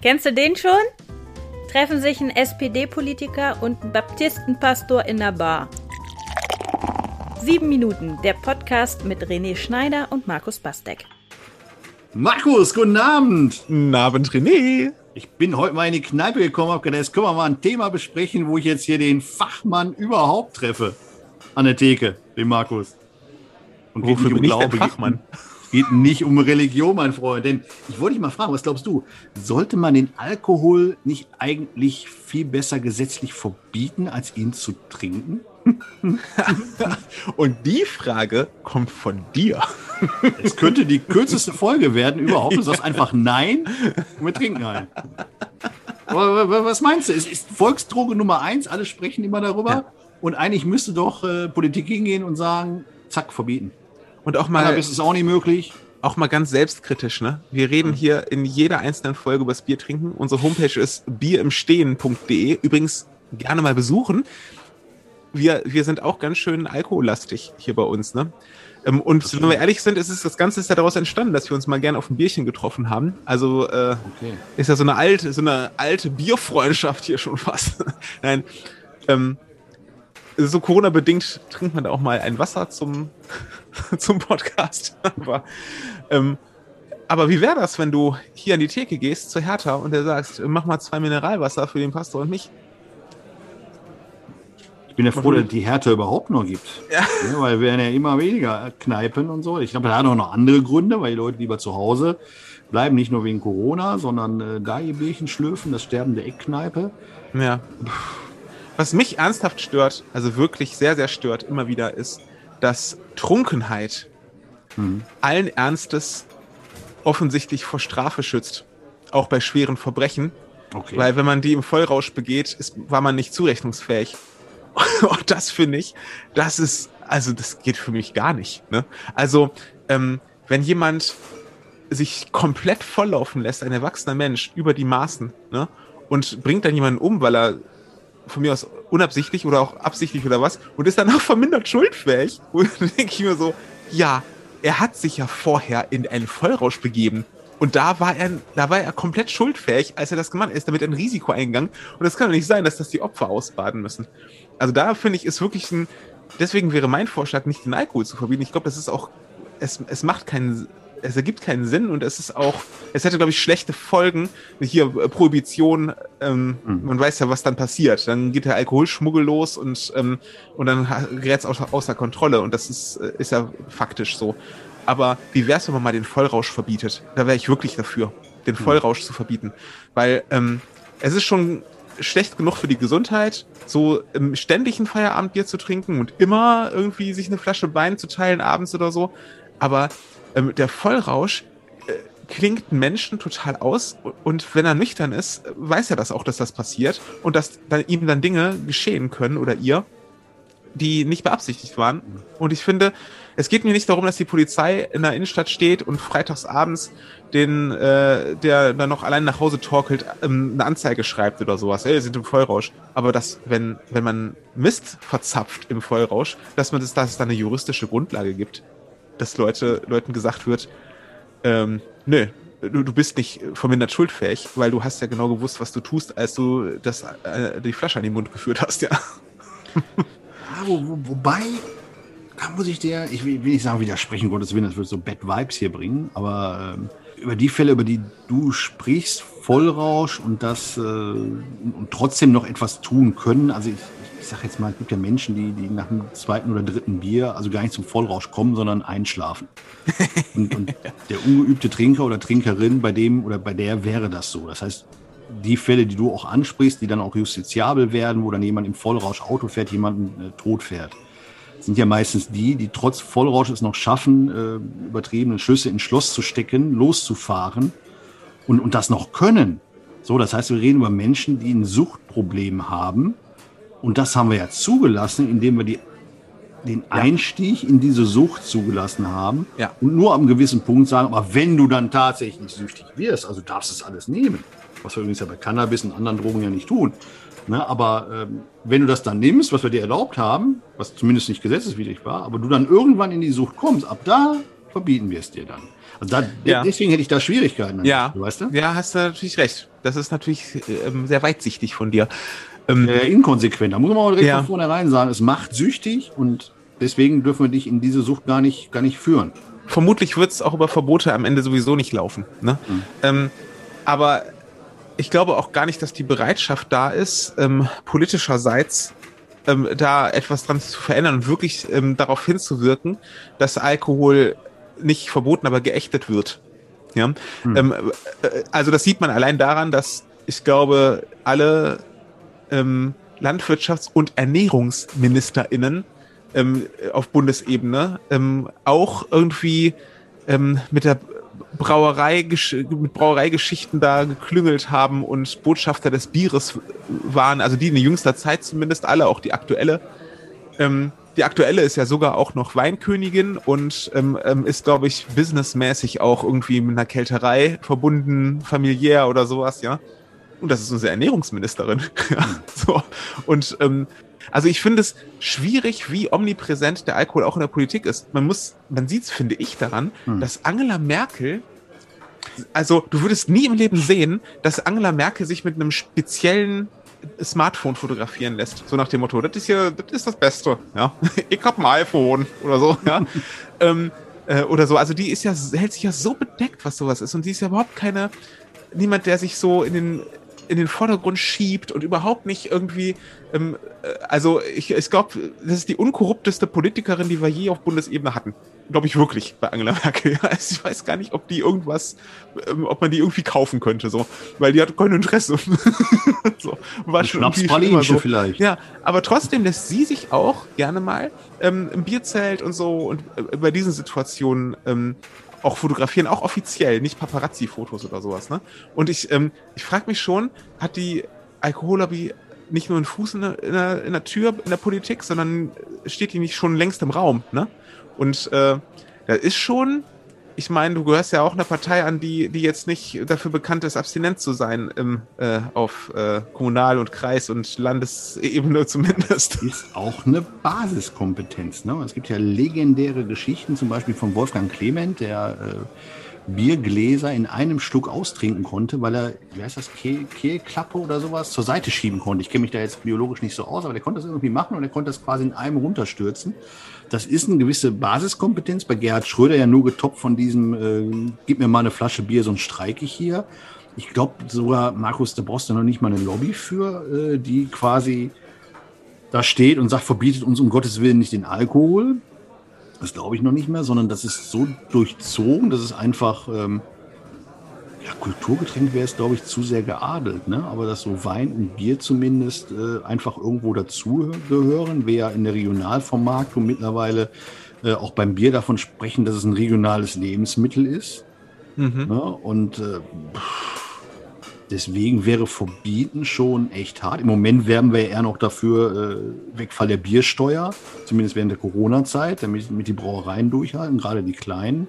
Kennst du den schon? Treffen sich ein SPD-Politiker und ein Baptistenpastor in der Bar. Sieben Minuten, der Podcast mit René Schneider und Markus Bastek. Markus, guten Abend. Guten Abend, René. Ich bin heute mal in die Kneipe gekommen, habe gedacht, jetzt können wir mal ein Thema besprechen, wo ich jetzt hier den Fachmann überhaupt treffe. An der Theke, den Markus. Und Wofür bin ich Glaube, der Fachmann? Geht nicht um Religion, mein Freund. Denn ich wollte dich mal fragen, was glaubst du? Sollte man den Alkohol nicht eigentlich viel besser gesetzlich verbieten, als ihn zu trinken? Und die Frage kommt von dir. Es könnte die kürzeste Folge werden überhaupt. Du sagst einfach Nein und wir trinken ein. Was meinst du? Es ist Volksdroge Nummer eins, alle sprechen immer darüber. Ja. Und eigentlich müsste doch äh, Politik hingehen und sagen, zack, verbieten. Und auch mal. Cannabis ist auch nicht möglich. Auch mal ganz selbstkritisch, ne? Wir reden hier in jeder einzelnen Folge über das Bier trinken. Unsere Homepage ist bierimstehen.de. Übrigens gerne mal besuchen. Wir, wir sind auch ganz schön alkohollastig hier bei uns, ne? Ähm, und wenn wir ehrlich sind, ist es, das Ganze ist ja daraus entstanden, dass wir uns mal gerne auf ein Bierchen getroffen haben. Also äh, okay. ist ja so eine alte, so eine alte Bierfreundschaft hier schon fast. Nein. Ähm, so Corona-bedingt trinkt man da auch mal ein Wasser zum, zum Podcast. aber, ähm, aber wie wäre das, wenn du hier an die Theke gehst zu Hertha und der sagst, mach mal zwei Mineralwasser für den Pastor und mich? Ich bin ja froh, dass die Hertha überhaupt noch gibt. Ja. ja weil wir werden ja immer weniger Kneipen und so. Ich glaube, da hat auch noch andere Gründe, weil die Leute lieber zu Hause bleiben, nicht nur wegen Corona, sondern äh, da ihr Bierchen schlürfen, das Sterben der Eckkneipe. Ja. Was mich ernsthaft stört, also wirklich sehr, sehr stört, immer wieder, ist, dass Trunkenheit mhm. allen Ernstes offensichtlich vor Strafe schützt. Auch bei schweren Verbrechen. Okay. Weil wenn man die im Vollrausch begeht, ist, war man nicht zurechnungsfähig. Und das finde ich, das ist, also das geht für mich gar nicht. Ne? Also, ähm, wenn jemand sich komplett volllaufen lässt, ein erwachsener Mensch, über die Maßen, ne? und bringt dann jemanden um, weil er von mir aus unabsichtlich oder auch absichtlich oder was und ist dann auch vermindert schuldfähig. Und dann denke ich mir so, ja, er hat sich ja vorher in einen Vollrausch begeben. Und da war er, da war er komplett schuldfähig, als er das gemacht hat. Er ist damit ein Risiko eingegangen. Und es kann doch nicht sein, dass das die Opfer ausbaden müssen. Also da finde ich, ist wirklich ein, deswegen wäre mein Vorschlag, nicht den Alkohol zu verbieten. Ich glaube, das ist auch, es, es macht keinen es ergibt keinen Sinn und es ist auch, es hätte, glaube ich, schlechte Folgen. Hier äh, Prohibition, ähm, mhm. man weiß ja, was dann passiert. Dann geht der Alkoholschmuggel los und, ähm, und dann gerät es außer, außer Kontrolle und das ist, äh, ist ja faktisch so. Aber wie wäre es, wenn man mal den Vollrausch verbietet? Da wäre ich wirklich dafür, den mhm. Vollrausch mhm. zu verbieten. Weil ähm, es ist schon schlecht genug für die Gesundheit, so im ständigen Feierabendbier zu trinken und immer irgendwie sich eine Flasche Wein zu teilen abends oder so. Aber ähm, der Vollrausch äh, klingt Menschen total aus und wenn er nüchtern ist, weiß er das auch, dass das passiert und dass dann, ihm dann Dinge geschehen können oder ihr, die nicht beabsichtigt waren. Und ich finde, es geht mir nicht darum, dass die Polizei in der Innenstadt steht und freitags abends den, äh, der dann noch allein nach Hause torkelt, ähm, eine Anzeige schreibt oder sowas. Ey, sind im Vollrausch. Aber dass, wenn, wenn man Mist verzapft im Vollrausch, dass man das, dass es da eine juristische Grundlage gibt, dass Leute, Leuten gesagt wird, ähm, nö, du, du bist nicht vermindert schuldfähig, weil du hast ja genau gewusst, was du tust, als du das, äh, die Flasche an den Mund geführt hast, ja. ja wo, wo, wobei, da muss ich dir, ich will, will nicht sagen widersprechen, Gottes Willen, das wird so Bad Vibes hier bringen, aber ähm, über die Fälle, über die du sprichst, Vollrausch und das äh, und trotzdem noch etwas tun können, also ich, ich sage jetzt mal, es gibt ja Menschen, die, die nach dem zweiten oder dritten Bier also gar nicht zum Vollrausch kommen, sondern einschlafen. Und, und der ungeübte Trinker oder Trinkerin, bei dem oder bei der wäre das so. Das heißt, die Fälle, die du auch ansprichst, die dann auch justiziabel werden, wo dann jemand im Vollrausch Auto fährt, jemanden äh, tot fährt, sind ja meistens die, die trotz Vollrausch es noch schaffen, äh, übertriebene Schüsse ins Schloss zu stecken, loszufahren und, und das noch können. So, das heißt, wir reden über Menschen, die ein Suchtproblem haben, und das haben wir ja zugelassen, indem wir die, den Einstieg in diese Sucht zugelassen haben. Ja. Und nur am gewissen Punkt sagen, aber wenn du dann tatsächlich süchtig wirst, also darfst du es alles nehmen. Was wir übrigens ja bei Cannabis und anderen Drogen ja nicht tun. Ne, aber ähm, wenn du das dann nimmst, was wir dir erlaubt haben, was zumindest nicht gesetzeswidrig war, aber du dann irgendwann in die Sucht kommst, ab da verbieten wir es dir dann. Also da, ja. deswegen hätte ich da Schwierigkeiten. Ja, du weißt du? ja, hast du natürlich recht. Das ist natürlich ähm, sehr weitsichtig von dir. Ähm, äh, inkonsequent. Da muss man auch direkt ja. von vornherein sagen, es macht süchtig und deswegen dürfen wir dich in diese Sucht gar nicht, gar nicht führen. Vermutlich wird es auch über Verbote am Ende sowieso nicht laufen. Ne? Mhm. Ähm, aber ich glaube auch gar nicht, dass die Bereitschaft da ist, ähm, politischerseits ähm, da etwas dran zu verändern und wirklich ähm, darauf hinzuwirken, dass Alkohol nicht verboten, aber geächtet wird. Ja? Hm. Ähm, äh, also das sieht man allein daran, dass ich glaube, alle ähm, Landwirtschafts- und ErnährungsministerInnen ähm, auf Bundesebene ähm, auch irgendwie ähm, mit der Brauerei, mit Brauereigeschichten da geklüngelt haben und Botschafter des Bieres waren, also die in jüngster Zeit zumindest alle, auch die aktuelle. Ähm, die aktuelle ist ja sogar auch noch Weinkönigin und ähm, ähm, ist, glaube ich, businessmäßig auch irgendwie mit einer Kälterei verbunden, familiär oder sowas, ja. Und das ist unsere Ernährungsministerin. so. Und ähm, also ich finde es schwierig, wie omnipräsent der Alkohol auch in der Politik ist. Man muss, man sieht es, finde ich, daran, hm. dass Angela Merkel also du würdest nie im Leben sehen, dass Angela Merkel sich mit einem speziellen Smartphone fotografieren lässt. So nach dem Motto, das ist hier, das ist das Beste. Ja, ich hab ein iPhone oder so. Ja, ähm, äh, oder so. Also die ist ja hält sich ja so bedeckt, was sowas ist, und die ist ja überhaupt keine niemand, der sich so in den in den Vordergrund schiebt und überhaupt nicht irgendwie, ähm, äh, also ich, ich glaube, das ist die unkorrupteste Politikerin, die wir je auf Bundesebene hatten. Glaube ich wirklich bei Angela Merkel. Also ich weiß gar nicht, ob die irgendwas, ähm, ob man die irgendwie kaufen könnte, so, weil die hat kein Interesse. so, war schon immer so. vielleicht. Ja, aber trotzdem lässt sie sich auch gerne mal ähm, im Bierzelt und so und äh, bei diesen Situationen ähm, auch fotografieren, auch offiziell, nicht Paparazzi-Fotos oder sowas. Ne? Und ich, ähm, ich frage mich schon, hat die Alkohollobby nicht nur einen Fuß in der, in, der, in der Tür in der Politik, sondern steht die nicht schon längst im Raum? Ne? Und äh, da ist schon ich meine, du gehörst ja auch einer Partei an, die, die jetzt nicht dafür bekannt ist, abstinent zu sein im, äh, auf äh, Kommunal- und Kreis- und Landesebene zumindest. Ist auch eine Basiskompetenz. Ne? Es gibt ja legendäre Geschichten, zum Beispiel von Wolfgang Clement, der äh, Biergläser in einem Schluck austrinken konnte, weil er, wie heißt das, Kehl, Kehlklappe oder sowas zur Seite schieben konnte. Ich kenne mich da jetzt biologisch nicht so aus, aber der konnte das irgendwie machen und er konnte das quasi in einem runterstürzen. Das ist eine gewisse Basiskompetenz. Bei Gerhard Schröder ja nur getoppt von diesem, äh, gib mir mal eine Flasche Bier, sonst streike ich hier. Ich glaube sogar, Markus, da brauchst du noch nicht mal eine Lobby für, äh, die quasi da steht und sagt, verbietet uns um Gottes Willen nicht den Alkohol. Das glaube ich noch nicht mehr, sondern das ist so durchzogen, dass es einfach ähm, ja, Kulturgetränk wäre es, glaube ich, zu sehr geadelt, ne? Aber dass so Wein und Bier zumindest äh, einfach irgendwo dazugehören, wir ja in der Regionalvermarktung mittlerweile äh, auch beim Bier davon sprechen, dass es ein regionales Lebensmittel ist. Mhm. Ne? Und äh, deswegen wäre Verbieten schon echt hart. Im Moment werben wir eher noch dafür äh, Wegfall der Biersteuer, zumindest während der Corona-Zeit, damit, damit die Brauereien durchhalten, gerade die kleinen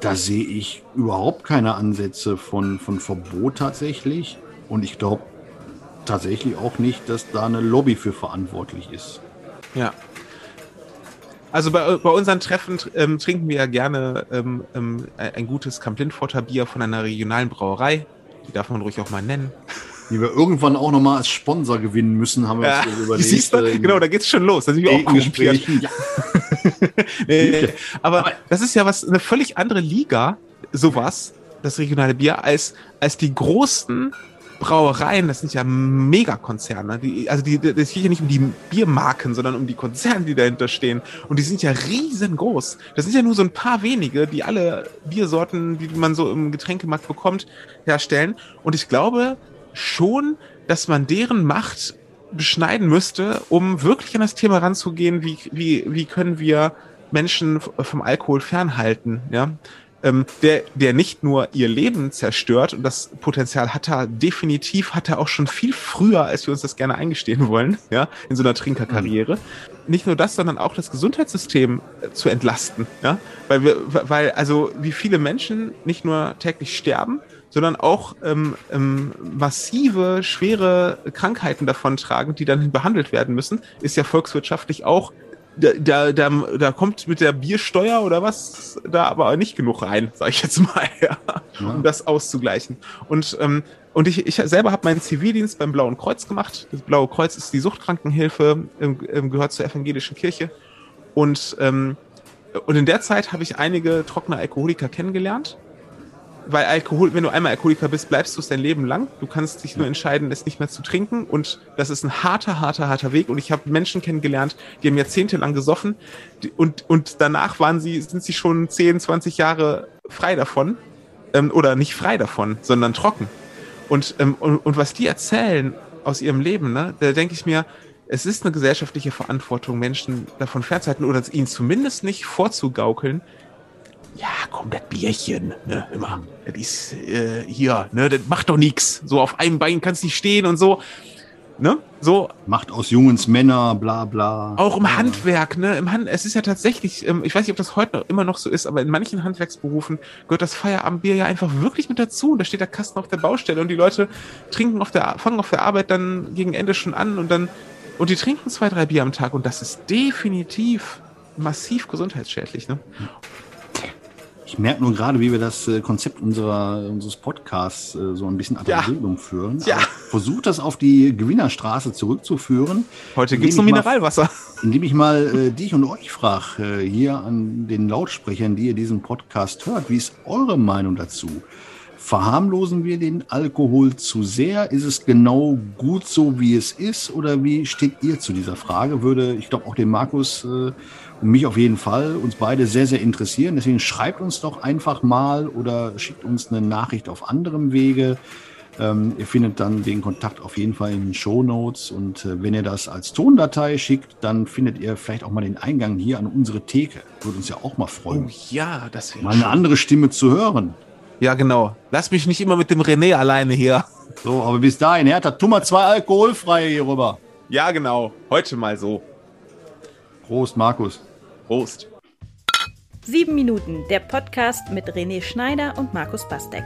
da sehe ich überhaupt keine Ansätze von, von Verbot tatsächlich. Und ich glaube tatsächlich auch nicht, dass da eine Lobby für verantwortlich ist. Ja. Also bei, bei unseren Treffen ähm, trinken wir ja gerne ähm, ähm, ein gutes Kamp-Lindforter Bier von einer regionalen Brauerei. Die darf man ruhig auch mal nennen die wir irgendwann auch nochmal als Sponsor gewinnen müssen, haben wir ja, uns überlegt. Siehst du? Äh, genau, da geht's schon los. Da sind wir auch. Ja. nee, aber das ist ja was, eine völlig andere Liga, sowas, das regionale Bier, als, als die großen Brauereien, das sind ja Megakonzerne. Die, also die, das geht ja nicht um die Biermarken, sondern um die Konzerne, die dahinter stehen. Und die sind ja riesengroß. Das sind ja nur so ein paar wenige, die alle Biersorten, die man so im Getränkemarkt bekommt, herstellen. Und ich glaube, schon, dass man deren Macht beschneiden müsste, um wirklich an das Thema ranzugehen, wie, wie, wie können wir Menschen vom Alkohol fernhalten, ja. Ähm, der, der nicht nur ihr Leben zerstört und das Potenzial hat er definitiv, hat er auch schon viel früher, als wir uns das gerne eingestehen wollen, ja, in so einer Trinkerkarriere. Mhm. Nicht nur das, sondern auch das Gesundheitssystem äh, zu entlasten, ja, weil wir, weil also wie viele Menschen nicht nur täglich sterben, sondern auch ähm, ähm, massive, schwere Krankheiten davontragen, die dann behandelt werden müssen, ist ja volkswirtschaftlich auch da, da, da, kommt mit der Biersteuer oder was da aber nicht genug rein, sage ich jetzt mal, ja, ja. um das auszugleichen. Und, ähm, und ich, ich selber habe meinen Zivildienst beim Blauen Kreuz gemacht. Das Blaue Kreuz ist die Suchtkrankenhilfe, ähm gehört zur evangelischen Kirche. Und, ähm, und in der Zeit habe ich einige trockene Alkoholiker kennengelernt weil Alkohol, wenn du einmal Alkoholiker bist, bleibst du es dein Leben lang. Du kannst dich nur entscheiden, es nicht mehr zu trinken. Und das ist ein harter, harter, harter Weg. Und ich habe Menschen kennengelernt, die haben jahrzehntelang gesoffen. Und, und danach waren sie, sind sie schon 10, 20 Jahre frei davon. Ähm, oder nicht frei davon, sondern trocken. Und, ähm, und, und was die erzählen aus ihrem Leben, ne, da denke ich mir, es ist eine gesellschaftliche Verantwortung, Menschen davon fernzuhalten oder ihnen zumindest nicht vorzugaukeln, ja, komm, das Bierchen, ne, immer, das ist äh, hier, ne, das macht doch nichts. So auf einem Bein kannst du nicht stehen und so. Ne? So. Macht aus Jungens Männer, bla bla. Auch im. Handwerk, ne? Im Hand, es ist ja tatsächlich, ähm, ich weiß nicht, ob das heute noch, immer noch so ist, aber in manchen Handwerksberufen gehört das Feierabendbier ja einfach wirklich mit dazu. Und da steht der Kasten auf der Baustelle und die Leute trinken auf der, fangen auf der Arbeit dann gegen Ende schon an und dann, und die trinken zwei, drei Bier am Tag und das ist definitiv massiv gesundheitsschädlich, ne? Ich merke nur gerade, wie wir das äh, Konzept unserer, unseres Podcasts äh, so ein bisschen ad ja. führen. Ja. Versucht das auf die Gewinnerstraße zurückzuführen. Heute gibt es nur Mineralwasser. Mal, indem ich mal äh, dich und euch frage, äh, hier an den Lautsprechern, die ihr diesen Podcast hört, wie ist eure Meinung dazu? Verharmlosen wir den Alkohol zu sehr? Ist es genau gut so, wie es ist? Oder wie steht ihr zu dieser Frage? Würde, ich glaube, auch den Markus äh, und mich auf jeden Fall, uns beide sehr, sehr interessieren. Deswegen schreibt uns doch einfach mal oder schickt uns eine Nachricht auf anderem Wege. Ähm, ihr findet dann den Kontakt auf jeden Fall in den Show Notes. Und äh, wenn ihr das als Tondatei schickt, dann findet ihr vielleicht auch mal den Eingang hier an unsere Theke. Würde uns ja auch mal freuen. Oh ja, das wäre Mal eine schön. andere Stimme zu hören. Ja, genau. Lass mich nicht immer mit dem René alleine hier. So, aber bis dahin, Hertha, tu mal zwei alkoholfreie hier rüber. Ja, genau. Heute mal so. Prost, Markus. Prost. Sieben Minuten, der Podcast mit René Schneider und Markus Bastek.